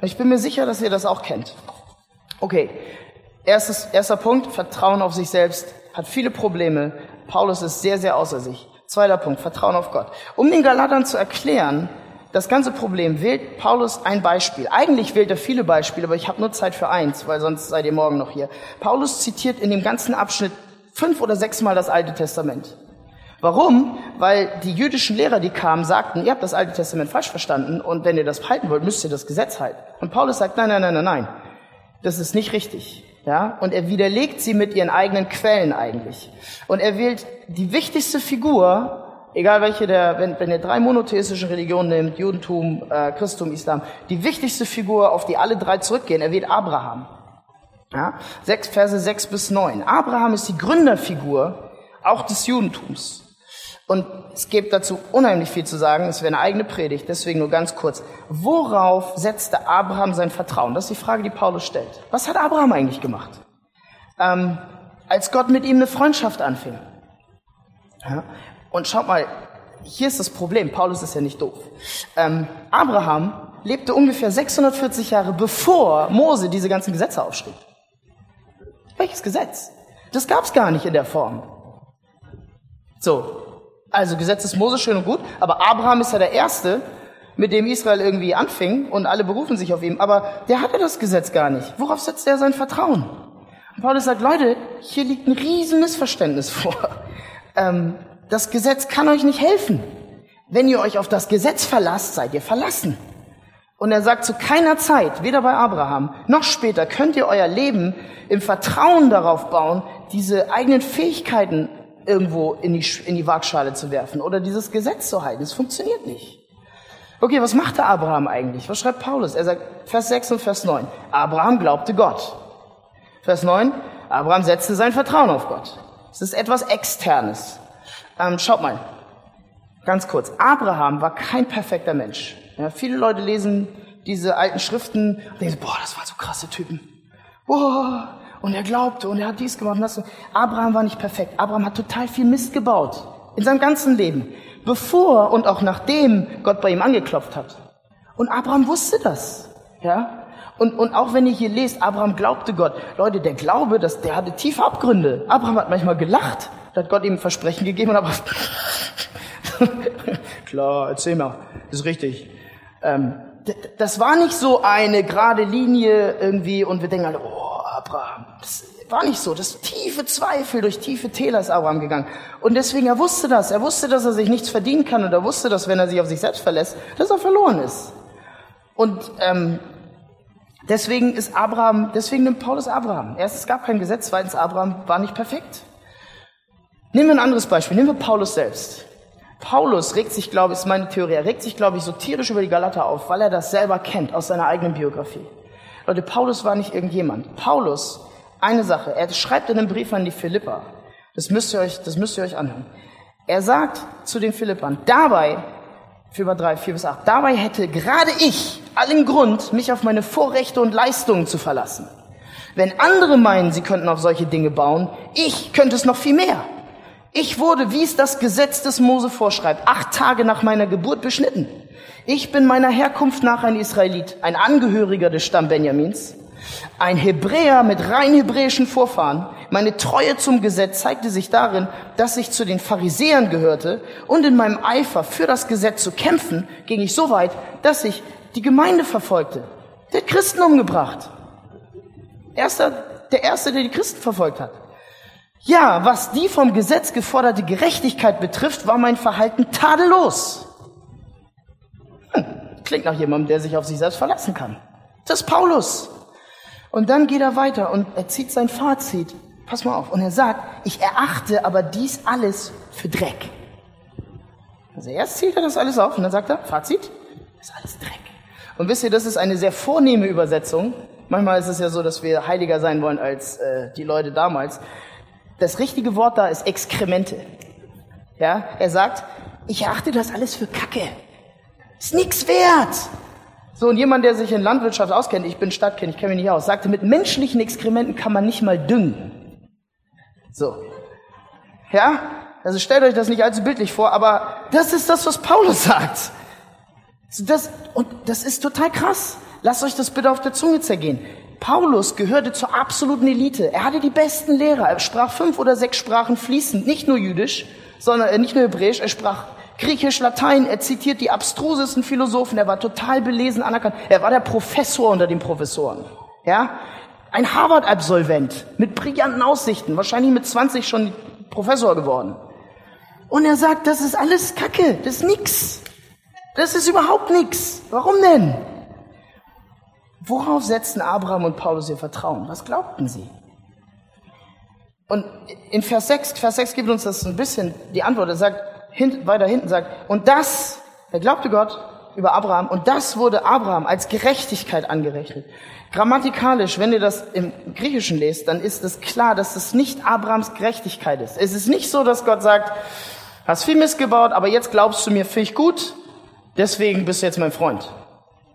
Und ich bin mir sicher, dass ihr das auch kennt. Okay. Erstes, erster Punkt, Vertrauen auf sich selbst hat viele Probleme. Paulus ist sehr, sehr außer sich. Zweiter Punkt, Vertrauen auf Gott. Um den Galatern zu erklären, das ganze Problem wählt Paulus ein Beispiel. Eigentlich wählt er viele Beispiele, aber ich habe nur Zeit für eins, weil sonst seid ihr morgen noch hier. Paulus zitiert in dem ganzen Abschnitt fünf oder sechsmal das Alte Testament. Warum? Weil die jüdischen Lehrer, die kamen, sagten, ihr habt das Alte Testament falsch verstanden und wenn ihr das halten wollt, müsst ihr das Gesetz halten. Und Paulus sagt, nein, nein, nein, nein, nein. Das ist nicht richtig. Ja? Und er widerlegt sie mit ihren eigenen Quellen eigentlich. Und er wählt die wichtigste Figur egal welche der, wenn, wenn ihr drei monotheistische Religionen nimmt, Judentum, äh, Christentum, Islam, die wichtigste Figur, auf die alle drei zurückgehen, er wird Abraham. Ja? Sechs, Verse sechs bis neun. Abraham ist die Gründerfigur auch des Judentums. Und es gibt dazu unheimlich viel zu sagen. Es wäre eine eigene Predigt, deswegen nur ganz kurz. Worauf setzte Abraham sein Vertrauen? Das ist die Frage, die Paulus stellt. Was hat Abraham eigentlich gemacht? Ähm, als Gott mit ihm eine Freundschaft anfing. Ja? Und schaut mal, hier ist das Problem. Paulus ist ja nicht doof. Ähm, Abraham lebte ungefähr 640 Jahre bevor Mose diese ganzen Gesetze aufschrieb. Welches Gesetz? Das gab es gar nicht in der Form. So, also Gesetz ist Mose schön und gut, aber Abraham ist ja der Erste, mit dem Israel irgendwie anfing und alle berufen sich auf ihn. Aber der hatte das Gesetz gar nicht. Worauf setzt er sein Vertrauen? Und Paulus sagt, Leute, hier liegt ein riesen Missverständnis vor. Ähm, das Gesetz kann euch nicht helfen. Wenn ihr euch auf das Gesetz verlasst, seid ihr verlassen. Und er sagt, zu keiner Zeit, weder bei Abraham noch später, könnt ihr euer Leben im Vertrauen darauf bauen, diese eigenen Fähigkeiten irgendwo in die, in die Waagschale zu werfen oder dieses Gesetz zu halten. Es funktioniert nicht. Okay, was machte Abraham eigentlich? Was schreibt Paulus? Er sagt, Vers 6 und Vers 9. Abraham glaubte Gott. Vers 9. Abraham setzte sein Vertrauen auf Gott. Es ist etwas Externes. Ähm, schaut mal. Ganz kurz. Abraham war kein perfekter Mensch. Ja, viele Leute lesen diese alten Schriften und denken, boah, das waren so krasse Typen. Boah, und er glaubte und er hat dies gemacht und das. Abraham war nicht perfekt. Abraham hat total viel Mist gebaut. In seinem ganzen Leben. Bevor und auch nachdem Gott bei ihm angeklopft hat. Und Abraham wusste das. Ja? Und, und auch wenn ihr hier lest, Abraham glaubte Gott. Leute, der Glaube, das, der hatte tiefe Abgründe. Abraham hat manchmal gelacht. Da hat Gott ihm Versprechen gegeben aber klar, erzähl mal, ist richtig. Ähm, das war nicht so eine gerade Linie irgendwie und wir denken alle, oh, Abraham. Das war nicht so. Das tiefe Zweifel durch tiefe Täler ist Abraham gegangen. Und deswegen, er wusste das. Er wusste, dass er sich nichts verdienen kann und er wusste, dass wenn er sich auf sich selbst verlässt, dass er verloren ist. Und ähm, deswegen ist Abraham, deswegen nimmt Paulus Abraham. Erstens, es gab kein Gesetz, zweitens, Abraham war nicht perfekt. Nehmen wir ein anderes Beispiel. Nehmen wir Paulus selbst. Paulus regt sich, glaube ich, ist meine Theorie, er regt sich, glaube ich, so tierisch über die Galater auf, weil er das selber kennt aus seiner eigenen Biografie. Leute, Paulus war nicht irgendjemand. Paulus, eine Sache, er schreibt in einem Brief an die Philippa. Das müsst ihr euch, das müsst ihr euch anhören. Er sagt zu den Philippern, dabei, Philippa 3, 4 bis 8, dabei hätte gerade ich allen Grund, mich auf meine Vorrechte und Leistungen zu verlassen. Wenn andere meinen, sie könnten auf solche Dinge bauen, ich könnte es noch viel mehr. Ich wurde, wie es das Gesetz des Mose vorschreibt, acht Tage nach meiner Geburt beschnitten. Ich bin meiner Herkunft nach ein Israelit, ein Angehöriger des Stamm Benjamins, ein Hebräer mit rein hebräischen Vorfahren. Meine Treue zum Gesetz zeigte sich darin, dass ich zu den Pharisäern gehörte und in meinem Eifer für das Gesetz zu kämpfen, ging ich so weit, dass ich die Gemeinde verfolgte. Der Christen umgebracht. Erster, der Erste, der die Christen verfolgt hat. Ja, was die vom Gesetz geforderte Gerechtigkeit betrifft, war mein Verhalten tadellos. Hm, klingt nach jemandem, der sich auf sich selbst verlassen kann. Das ist Paulus. Und dann geht er weiter und er zieht sein Fazit. Pass mal auf. Und er sagt, ich erachte aber dies alles für Dreck. Also erst zieht er das alles auf und dann sagt er, Fazit, das ist alles Dreck. Und wisst ihr, das ist eine sehr vornehme Übersetzung. Manchmal ist es ja so, dass wir heiliger sein wollen als äh, die Leute damals das richtige Wort da ist Exkremente. Ja, er sagt, ich erachte das alles für Kacke. Ist nix wert. So, und jemand, der sich in Landwirtschaft auskennt, ich bin Stadtkind, ich kenne mich nicht aus, sagte, mit menschlichen Exkrementen kann man nicht mal düngen. So. Ja? Also stellt euch das nicht allzu bildlich vor, aber das ist das, was Paulus sagt. Das, und das ist total krass. Lasst euch das bitte auf der Zunge zergehen. Paulus gehörte zur absoluten Elite. Er hatte die besten Lehrer. Er sprach fünf oder sechs Sprachen fließend, nicht nur Jüdisch, sondern äh, nicht nur Hebräisch. Er sprach Griechisch, Latein. Er zitiert die abstrusesten Philosophen. Er war total belesen, anerkannt. Er war der Professor unter den Professoren. Ja, ein Harvard-Absolvent mit brillanten Aussichten, wahrscheinlich mit 20 schon Professor geworden. Und er sagt, das ist alles Kacke, das ist nix. Das ist überhaupt nix. Warum denn? Worauf setzten Abraham und Paulus ihr Vertrauen? Was glaubten sie? Und in Vers 6, Vers 6 gibt uns das ein bisschen die Antwort. Er sagt, hint, weiter hinten sagt, und das, er glaubte Gott über Abraham, und das wurde Abraham als Gerechtigkeit angerechnet. Grammatikalisch, wenn ihr das im Griechischen lest, dann ist es klar, dass es nicht Abrahams Gerechtigkeit ist. Es ist nicht so, dass Gott sagt, hast viel Mist gebaut, aber jetzt glaubst du mir, finde ich gut, deswegen bist du jetzt mein Freund.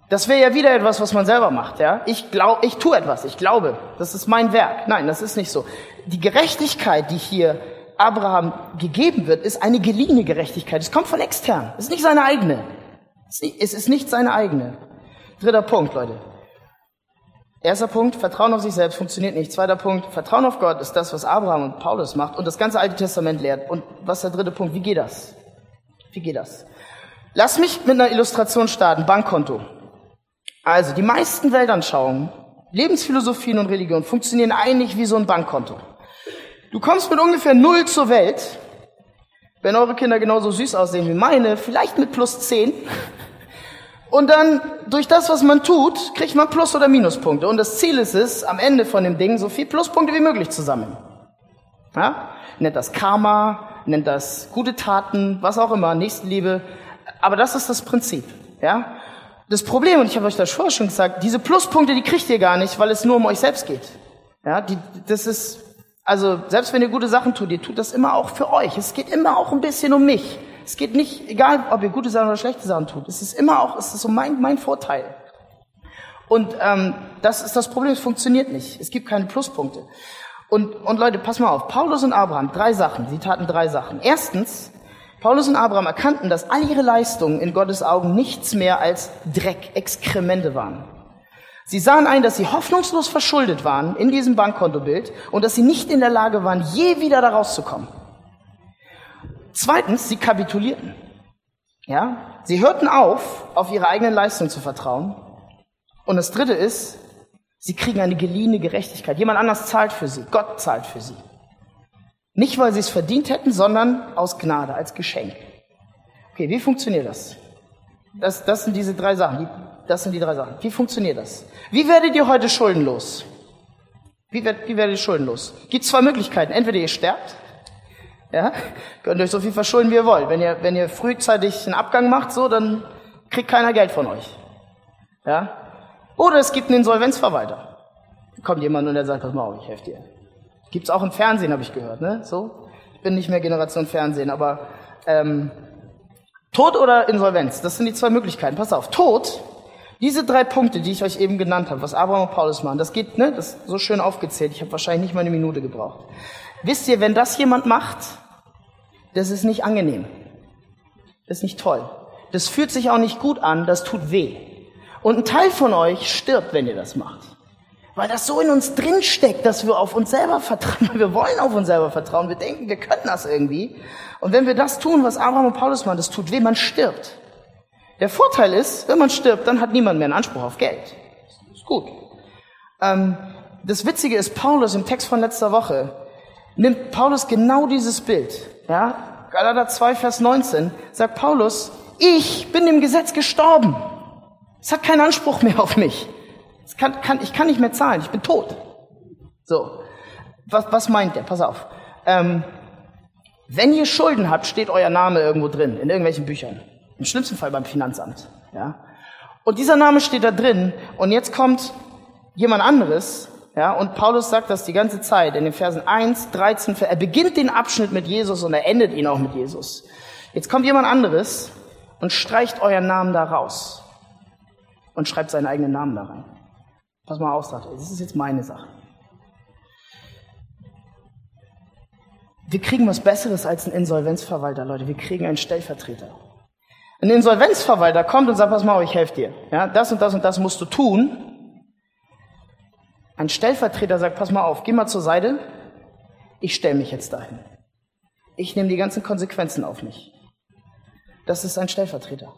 Das wäre ja wieder etwas, was man selber macht, ja? Ich glaube, ich tue etwas, ich glaube, das ist mein Werk. Nein, das ist nicht so. Die Gerechtigkeit, die hier Abraham gegeben wird, ist eine geliehene Gerechtigkeit. Es kommt von extern. Es ist nicht seine eigene. Es ist nicht seine eigene. Dritter Punkt, Leute. Erster Punkt, Vertrauen auf sich selbst funktioniert nicht. Zweiter Punkt, Vertrauen auf Gott ist das, was Abraham und Paulus macht und das ganze Alte Testament lehrt. Und was ist der dritte Punkt? Wie geht das? Wie geht das? Lass mich mit einer Illustration starten. Bankkonto. Also, die meisten Weltanschauungen, Lebensphilosophien und Religion funktionieren eigentlich wie so ein Bankkonto. Du kommst mit ungefähr null zur Welt, wenn eure Kinder genauso süß aussehen wie meine, vielleicht mit plus zehn. Und dann, durch das, was man tut, kriegt man Plus- oder Minuspunkte. Und das Ziel ist es, am Ende von dem Ding so viel Pluspunkte wie möglich zu sammeln. Ja? Nennt das Karma, nennt das gute Taten, was auch immer, Nächstenliebe. Aber das ist das Prinzip. Ja? Das Problem, und ich habe euch das vorher schon gesagt, diese Pluspunkte, die kriegt ihr gar nicht, weil es nur um euch selbst geht. Ja, die, das ist, also selbst wenn ihr gute Sachen tut, ihr tut das immer auch für euch. Es geht immer auch ein bisschen um mich. Es geht nicht, egal ob ihr gute Sachen oder schlechte Sachen tut, es ist immer auch, es ist so mein, mein Vorteil. Und ähm, das ist das Problem, es funktioniert nicht. Es gibt keine Pluspunkte. Und, und Leute, pass mal auf, Paulus und Abraham, drei Sachen, sie taten drei Sachen. Erstens, Paulus und Abraham erkannten, dass all ihre Leistungen in Gottes Augen nichts mehr als Dreck, Exkremente waren. Sie sahen ein, dass sie hoffnungslos verschuldet waren in diesem Bankkontobild und dass sie nicht in der Lage waren, je wieder da rauszukommen. Zweitens, sie kapitulierten. Ja, sie hörten auf, auf ihre eigenen Leistungen zu vertrauen. Und das dritte ist, sie kriegen eine geliehene Gerechtigkeit. Jemand anders zahlt für sie. Gott zahlt für sie. Nicht, weil sie es verdient hätten, sondern aus Gnade, als Geschenk. Okay, wie funktioniert das? Das, das sind diese drei Sachen. Die, das sind die drei Sachen. Wie funktioniert das? Wie werdet ihr heute schuldenlos? Wie, werdet, wie werdet ihr schuldenlos? Gibt zwei Möglichkeiten. Entweder ihr sterbt, ja, könnt euch so viel verschulden, wie ihr wollt. Wenn ihr, wenn ihr frühzeitig einen Abgang macht, so, dann kriegt keiner Geld von euch. Ja? Oder es gibt einen Insolvenzverwalter. Kommt jemand und der sagt, pass mal auf, ich helfe dir. Gibt's auch im Fernsehen, habe ich gehört, ne? So. Ich bin nicht mehr Generation Fernsehen, aber ähm, Tod oder Insolvenz, das sind die zwei Möglichkeiten. Pass auf, Tod, diese drei Punkte, die ich euch eben genannt habe, was Abraham und Paulus machen, das geht, ne? Das ist so schön aufgezählt. Ich habe wahrscheinlich nicht mal eine Minute gebraucht. Wisst ihr, wenn das jemand macht, das ist nicht angenehm. Das ist nicht toll. Das fühlt sich auch nicht gut an, das tut weh. Und ein Teil von euch stirbt, wenn ihr das macht. Weil das so in uns drin steckt, dass wir auf uns selber vertrauen. Wir wollen auf uns selber vertrauen. Wir denken, wir können das irgendwie. Und wenn wir das tun, was Abraham und Paulus machen, das tut weh, man stirbt. Der Vorteil ist, wenn man stirbt, dann hat niemand mehr einen Anspruch auf Geld. Ist gut. Ähm, das Witzige ist, Paulus im Text von letzter Woche nimmt Paulus genau dieses Bild. Ja, Galater 2, Vers 19 sagt Paulus, ich bin dem Gesetz gestorben. Es hat keinen Anspruch mehr auf mich. Kann, kann, ich kann nicht mehr zahlen, ich bin tot. So, was, was meint der? Pass auf. Ähm, wenn ihr Schulden habt, steht euer Name irgendwo drin, in irgendwelchen Büchern. Im schlimmsten Fall beim Finanzamt. Ja? Und dieser Name steht da drin und jetzt kommt jemand anderes, ja, und Paulus sagt das die ganze Zeit in den Versen 1, 13, er beginnt den Abschnitt mit Jesus und er endet ihn auch mit Jesus. Jetzt kommt jemand anderes und streicht euren Namen da raus und schreibt seinen eigenen Namen da rein. Pass mal auf, sagt er, das ist jetzt meine Sache. Wir kriegen was Besseres als ein Insolvenzverwalter, Leute. Wir kriegen einen Stellvertreter. Ein Insolvenzverwalter kommt und sagt, pass mal auf, ich helfe dir. Ja, das und das und das musst du tun. Ein Stellvertreter sagt, pass mal auf, geh mal zur Seite. Ich stelle mich jetzt dahin. Ich nehme die ganzen Konsequenzen auf mich. Das ist ein Stellvertreter.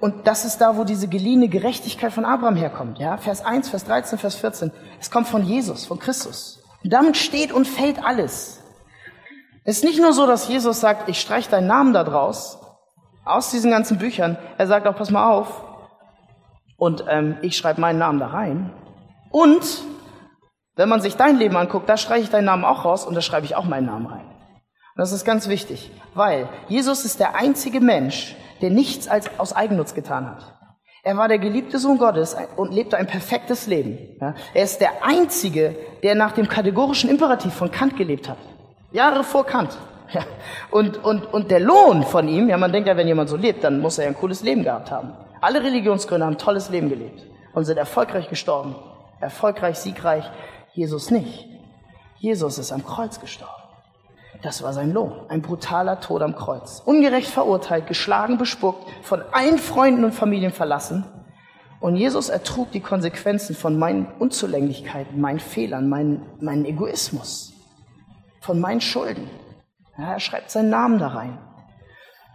Und das ist da, wo diese geliehene Gerechtigkeit von Abraham herkommt. Ja, Vers 1, Vers 13, Vers 14. Es kommt von Jesus, von Christus. Und damit steht und fällt alles. Es ist nicht nur so, dass Jesus sagt, ich streich deinen Namen da draus, aus diesen ganzen Büchern. Er sagt auch, pass mal auf. Und ähm, ich schreibe meinen Namen da rein. Und wenn man sich dein Leben anguckt, da streiche ich deinen Namen auch raus und da schreibe ich auch meinen Namen rein. Und das ist ganz wichtig, weil Jesus ist der einzige Mensch, der nichts als aus Eigennutz getan hat. Er war der geliebte Sohn Gottes und lebte ein perfektes Leben. Er ist der Einzige, der nach dem kategorischen Imperativ von Kant gelebt hat. Jahre vor Kant. Und, und, und der Lohn von ihm, ja, man denkt ja, wenn jemand so lebt, dann muss er ja ein cooles Leben gehabt haben. Alle Religionsgründer haben ein tolles Leben gelebt und sind erfolgreich gestorben. Erfolgreich, siegreich. Jesus nicht. Jesus ist am Kreuz gestorben. Das war sein Lohn. Ein brutaler Tod am Kreuz. Ungerecht verurteilt, geschlagen, bespuckt, von allen Freunden und Familien verlassen. Und Jesus ertrug die Konsequenzen von meinen Unzulänglichkeiten, meinen Fehlern, meinen, meinen Egoismus, von meinen Schulden. Ja, er schreibt seinen Namen da rein.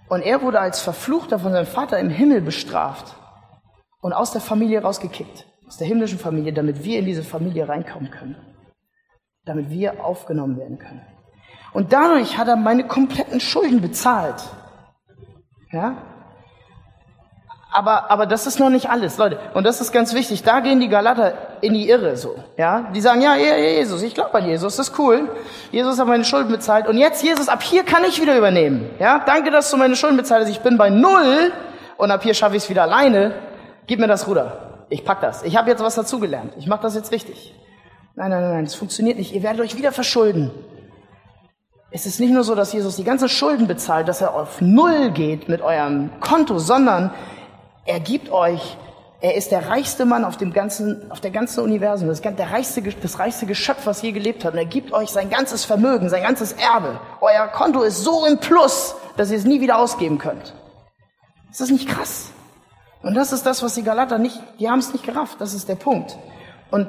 Und er wurde als Verfluchter von seinem Vater im Himmel bestraft und aus der Familie rausgekickt, aus der himmlischen Familie, damit wir in diese Familie reinkommen können, damit wir aufgenommen werden können. Und dadurch hat er meine kompletten Schulden bezahlt. Ja? Aber, aber das ist noch nicht alles, Leute. Und das ist ganz wichtig. Da gehen die Galater in die Irre so. Ja? Die sagen, ja, Jesus, ich glaube an Jesus, das ist cool. Jesus hat meine Schulden bezahlt. Und jetzt, Jesus, ab hier kann ich wieder übernehmen. Ja? Danke, dass du meine Schulden bezahlt hast. Ich bin bei Null und ab hier schaffe ich es wieder alleine, gib mir das Ruder. Ich pack das. Ich habe jetzt was dazugelernt. Ich mache das jetzt richtig. Nein, nein, nein, nein, das funktioniert nicht. Ihr werdet euch wieder verschulden. Es ist nicht nur so, dass Jesus die ganzen Schulden bezahlt, dass er auf Null geht mit eurem Konto, sondern er gibt euch, er ist der reichste Mann auf dem ganzen, auf der ganzen Universum, das, der reichste, das reichste Geschöpf, was je gelebt hat. Und er gibt euch sein ganzes Vermögen, sein ganzes Erbe. Euer Konto ist so im Plus, dass ihr es nie wieder ausgeben könnt. Ist das nicht krass? Und das ist das, was die Galater nicht, die haben es nicht gerafft. Das ist der Punkt. Und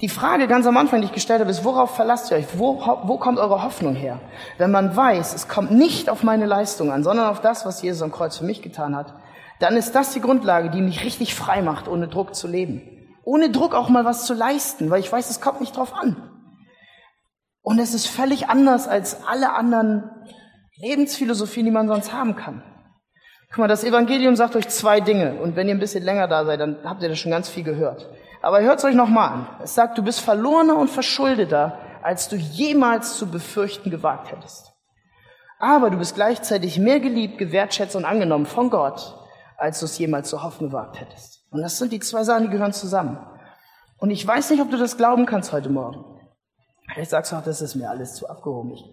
die Frage ganz am Anfang, die ich gestellt habe, ist, worauf verlasst ihr euch? Wo, wo kommt eure Hoffnung her? Wenn man weiß, es kommt nicht auf meine Leistung an, sondern auf das, was Jesus am Kreuz für mich getan hat, dann ist das die Grundlage, die mich richtig frei macht, ohne Druck zu leben. Ohne Druck auch mal was zu leisten, weil ich weiß, es kommt nicht drauf an. Und es ist völlig anders als alle anderen Lebensphilosophien, die man sonst haben kann. Guck mal, das Evangelium sagt euch zwei Dinge. Und wenn ihr ein bisschen länger da seid, dann habt ihr das schon ganz viel gehört. Aber hört es euch nochmal an. Es sagt, du bist verlorener und verschuldeter, als du jemals zu befürchten gewagt hättest. Aber du bist gleichzeitig mehr geliebt, gewertschätzt und angenommen von Gott, als du es jemals zu hoffen gewagt hättest. Und das sind die zwei Sachen, die gehören zusammen. Und ich weiß nicht, ob du das glauben kannst heute Morgen. Vielleicht sagst du auch, das ist mir alles zu abgehoben. Ich,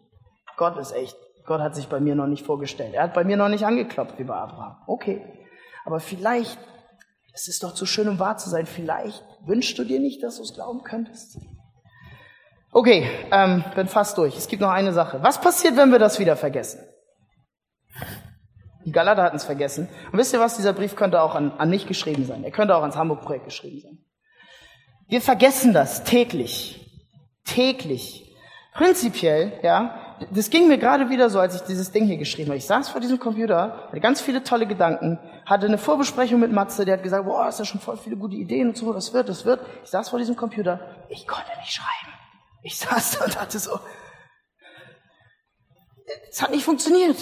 Gott ist echt. Gott hat sich bei mir noch nicht vorgestellt. Er hat bei mir noch nicht angeklopft wie bei Abraham. Okay. Aber vielleicht es ist doch zu schön, um wahr zu sein. Vielleicht wünschst du dir nicht, dass du es glauben könntest. Okay, ähm, bin fast durch. Es gibt noch eine Sache. Was passiert, wenn wir das wieder vergessen? Die Galater hatten es vergessen. Und wisst ihr was? Dieser Brief könnte auch an, an mich geschrieben sein. Er könnte auch ans Hamburg-Projekt geschrieben sein. Wir vergessen das täglich. Täglich. Prinzipiell, ja, das ging mir gerade wieder so, als ich dieses Ding hier geschrieben habe. Ich saß vor diesem Computer, hatte ganz viele tolle Gedanken, hatte eine Vorbesprechung mit Matze, der hat gesagt, boah, hast ja schon voll viele gute Ideen und so, das wird, das wird. Ich saß vor diesem Computer, ich konnte nicht schreiben. Ich saß da und dachte so, es hat nicht funktioniert.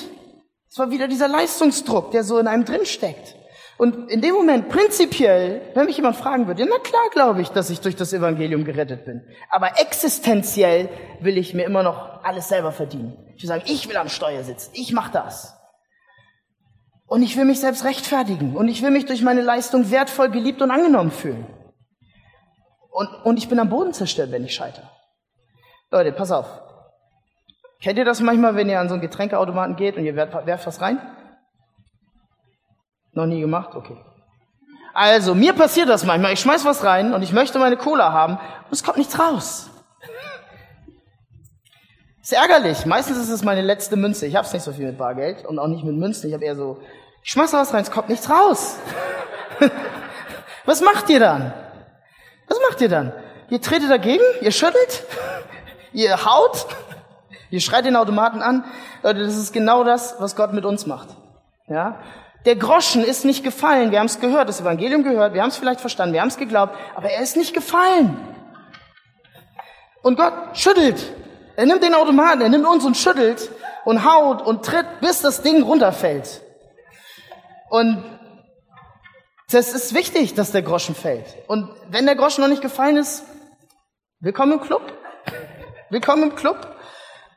Es war wieder dieser Leistungsdruck, der so in einem drin steckt. Und in dem Moment, prinzipiell, wenn mich jemand fragen würde, ja, na klar glaube ich, dass ich durch das Evangelium gerettet bin. Aber existenziell will ich mir immer noch alles selber verdienen. Ich will sagen, ich will am Steuer sitzen, ich mache das. Und ich will mich selbst rechtfertigen. Und ich will mich durch meine Leistung wertvoll, geliebt und angenommen fühlen. Und, und ich bin am Boden zerstört, wenn ich scheitere. Leute, pass auf. Kennt ihr das manchmal, wenn ihr an so einen Getränkeautomaten geht und ihr werft, werft was rein? Noch nie gemacht? Okay. Also, mir passiert das manchmal. Ich schmeiß was rein und ich möchte meine Cola haben und es kommt nichts raus. Ist ärgerlich. Meistens ist es meine letzte Münze. Ich hab's nicht so viel mit Bargeld und auch nicht mit Münzen. Ich habe eher so, ich schmeiß was rein, es kommt nichts raus. was macht ihr dann? Was macht ihr dann? Ihr tretet dagegen? Ihr schüttelt? Ihr haut? Ihr schreit den Automaten an? Leute, das ist genau das, was Gott mit uns macht. Ja? Der Groschen ist nicht gefallen. Wir haben es gehört, das Evangelium gehört, wir haben es vielleicht verstanden, wir haben es geglaubt, aber er ist nicht gefallen. Und Gott schüttelt. Er nimmt den Automaten, er nimmt uns und schüttelt und haut und tritt, bis das Ding runterfällt. Und das ist wichtig, dass der Groschen fällt. Und wenn der Groschen noch nicht gefallen ist, willkommen im Club. Willkommen im Club.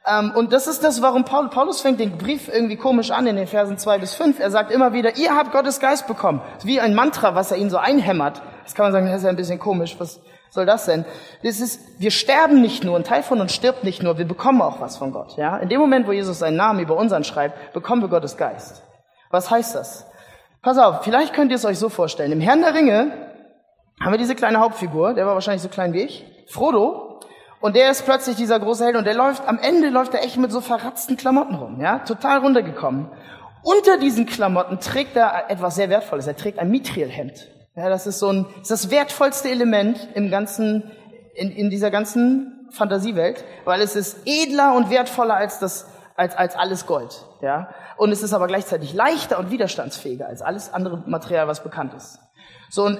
Ähm, und das ist das, warum Paul, Paulus fängt den Brief irgendwie komisch an in den Versen zwei bis fünf. Er sagt immer wieder, ihr habt Gottes Geist bekommen. Wie ein Mantra, was er ihnen so einhämmert. Das kann man sagen, das ist ja ein bisschen komisch. Was soll das denn? Das ist, wir sterben nicht nur, ein Teil von uns stirbt nicht nur, wir bekommen auch was von Gott. Ja? In dem Moment, wo Jesus seinen Namen über unseren schreibt, bekommen wir Gottes Geist. Was heißt das? Pass auf, vielleicht könnt ihr es euch so vorstellen. Im Herrn der Ringe haben wir diese kleine Hauptfigur, der war wahrscheinlich so klein wie ich, Frodo, und der ist plötzlich dieser große Held und der läuft, am Ende läuft er echt mit so verratzten Klamotten rum, ja, total runtergekommen. Unter diesen Klamotten trägt er etwas sehr Wertvolles. Er trägt ein Mithril-Hemd. Ja, das ist so ein, das, ist das wertvollste Element im ganzen, in, in dieser ganzen Fantasiewelt, weil es ist edler und wertvoller als das, als, als alles Gold, ja. Und es ist aber gleichzeitig leichter und widerstandsfähiger als alles andere Material, was bekannt ist. So, und,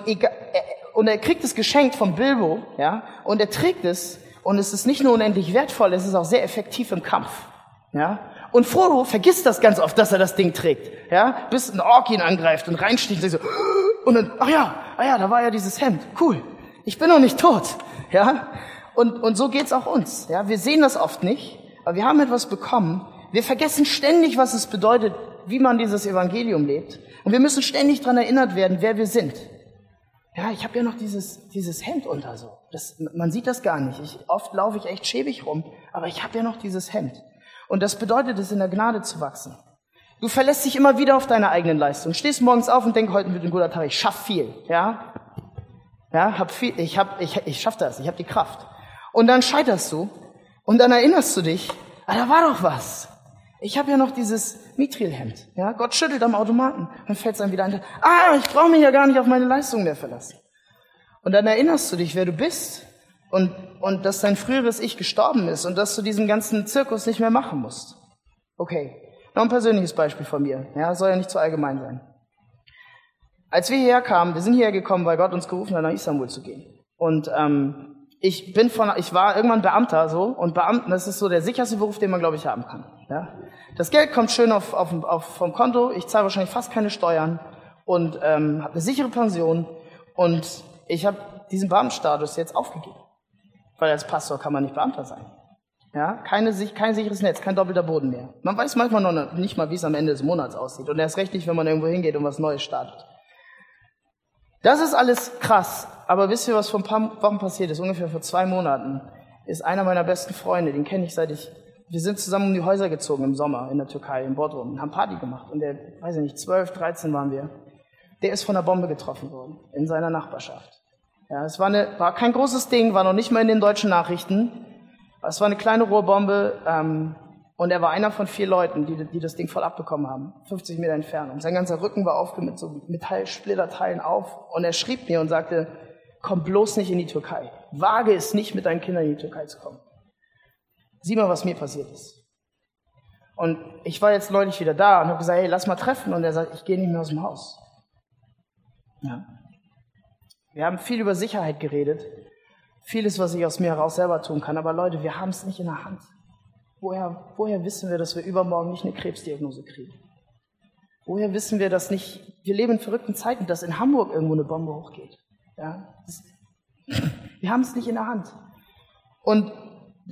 und er kriegt es geschenkt vom Bilbo, ja, und er trägt es und es ist nicht nur unendlich wertvoll, es ist auch sehr effektiv im Kampf. Ja? Und Frodo vergisst das ganz oft, dass er das Ding trägt. Ja? Bis ein Ork ihn angreift und reinsticht und so, und dann, ach ja, ah ja, da war ja dieses Hemd. Cool. Ich bin noch nicht tot. Ja? Und, und so geht's auch uns. Ja? Wir sehen das oft nicht, aber wir haben etwas bekommen. Wir vergessen ständig, was es bedeutet, wie man dieses Evangelium lebt. Und wir müssen ständig daran erinnert werden, wer wir sind. Ja, ich habe ja noch dieses, dieses Hemd unter so. Das, man sieht das gar nicht. Ich, oft laufe ich echt schäbig rum, aber ich habe ja noch dieses Hemd. Und das bedeutet es, in der Gnade zu wachsen. Du verlässt dich immer wieder auf deine eigenen Leistungen. Stehst morgens auf und denkst, heute wird ein guter Tag, ich schaff viel. Ja, ja, hab viel, ich hab, ich, ich schaff das, ich habe die Kraft. Und dann scheiterst du und dann erinnerst du dich, ah, da war doch was. Ich habe ja noch dieses Mithrilhemd. Ja, Gott schüttelt am Automaten, dann fällt es einem wieder ein. Ah, ich brauche mich ja gar nicht auf meine Leistung mehr verlassen. Und dann erinnerst du dich, wer du bist und, und dass dein früheres Ich gestorben ist und dass du diesen ganzen Zirkus nicht mehr machen musst. Okay, noch ein persönliches Beispiel von mir. Ja, soll ja nicht zu allgemein sein. Als wir hierher kamen, wir sind hierher gekommen, weil Gott uns gerufen hat, nach Istanbul zu gehen. Und ähm, ich bin von, ich war irgendwann Beamter so und Beamten, das ist so der sicherste Beruf, den man glaube ich haben kann. Ja? Das Geld kommt schön auf, auf, auf vom Konto, ich zahle wahrscheinlich fast keine Steuern und ähm, habe eine sichere Pension und ich habe diesen Beamtenstatus jetzt aufgegeben, weil als Pastor kann man nicht Beamter sein. Ja, keine, kein sicheres Netz, kein doppelter Boden mehr. Man weiß manchmal noch nicht mal, wie es am Ende des Monats aussieht. Und erst recht nicht, wenn man irgendwo hingeht und was Neues startet. Das ist alles krass. Aber wisst ihr, was vor ein paar Wochen passiert ist? Ungefähr vor zwei Monaten ist einer meiner besten Freunde, den kenne ich seit ich, wir sind zusammen um die Häuser gezogen im Sommer in der Türkei, in Bodrum, und haben Party gemacht. Und der, weiß ich nicht, 12, 13 waren wir. Der ist von einer Bombe getroffen worden, in seiner Nachbarschaft. Ja, es war, eine, war kein großes Ding, war noch nicht mal in den deutschen Nachrichten. Es war eine kleine Rohrbombe, ähm, und er war einer von vier Leuten, die, die das Ding voll abbekommen haben, 50 Meter Entfernung. Sein ganzer Rücken war aufgemit so Metallsplitterteilen auf. Und er schrieb mir und sagte, komm bloß nicht in die Türkei. Wage es nicht, mit deinen Kindern in die Türkei zu kommen. Sieh mal, was mir passiert ist. Und ich war jetzt neulich wieder da und habe gesagt, hey, lass mal treffen. Und er sagt, ich gehe nicht mehr aus dem Haus. Ja. Wir haben viel über Sicherheit geredet. Vieles, was ich aus mir heraus selber tun kann. Aber Leute, wir haben es nicht in der Hand. Woher, woher wissen wir, dass wir übermorgen nicht eine Krebsdiagnose kriegen? Woher wissen wir, dass nicht, wir leben in verrückten Zeiten, dass in Hamburg irgendwo eine Bombe hochgeht? Ja? Das, wir haben es nicht in der Hand. Und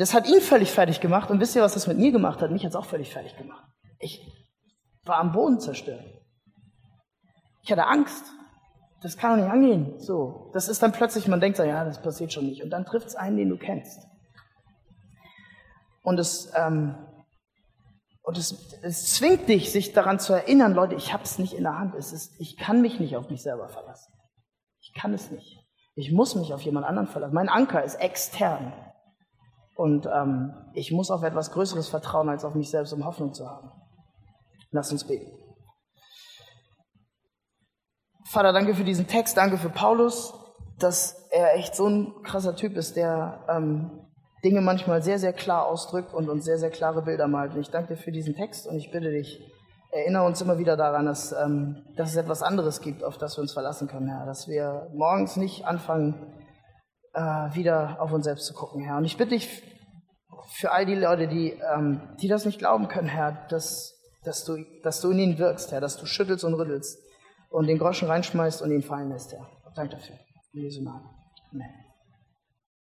das hat ihn völlig fertig gemacht. Und wisst ihr, was das mit mir gemacht hat? Mich hat es auch völlig fertig gemacht. Ich war am Boden zerstört. Ich hatte Angst. Das kann doch nicht angehen. So. Das ist dann plötzlich, man denkt so, ja, das passiert schon nicht. Und dann trifft es einen, den du kennst. Und es, ähm, und es, es zwingt dich, sich daran zu erinnern, Leute, ich habe es nicht in der Hand. Es ist, ich kann mich nicht auf mich selber verlassen. Ich kann es nicht. Ich muss mich auf jemand anderen verlassen. Mein Anker ist extern. Und ähm, ich muss auf etwas Größeres vertrauen, als auf mich selbst, um Hoffnung zu haben. Lass uns beten. Vater, danke für diesen Text, danke für Paulus, dass er echt so ein krasser Typ ist, der ähm, Dinge manchmal sehr, sehr klar ausdrückt und uns sehr, sehr klare Bilder malt. Und ich danke dir für diesen Text und ich bitte dich, erinnere uns immer wieder daran, dass, ähm, dass es etwas anderes gibt, auf das wir uns verlassen können, Herr. Dass wir morgens nicht anfangen, äh, wieder auf uns selbst zu gucken, Herr. Und ich bitte dich für all die Leute, die, ähm, die das nicht glauben können, Herr, dass, dass, du, dass du in ihnen wirkst, Herr, dass du schüttelst und rüttelst und den Groschen reinschmeißt und ihn fallen lässt, Herr. Danke dafür. In Jesu Namen. Amen.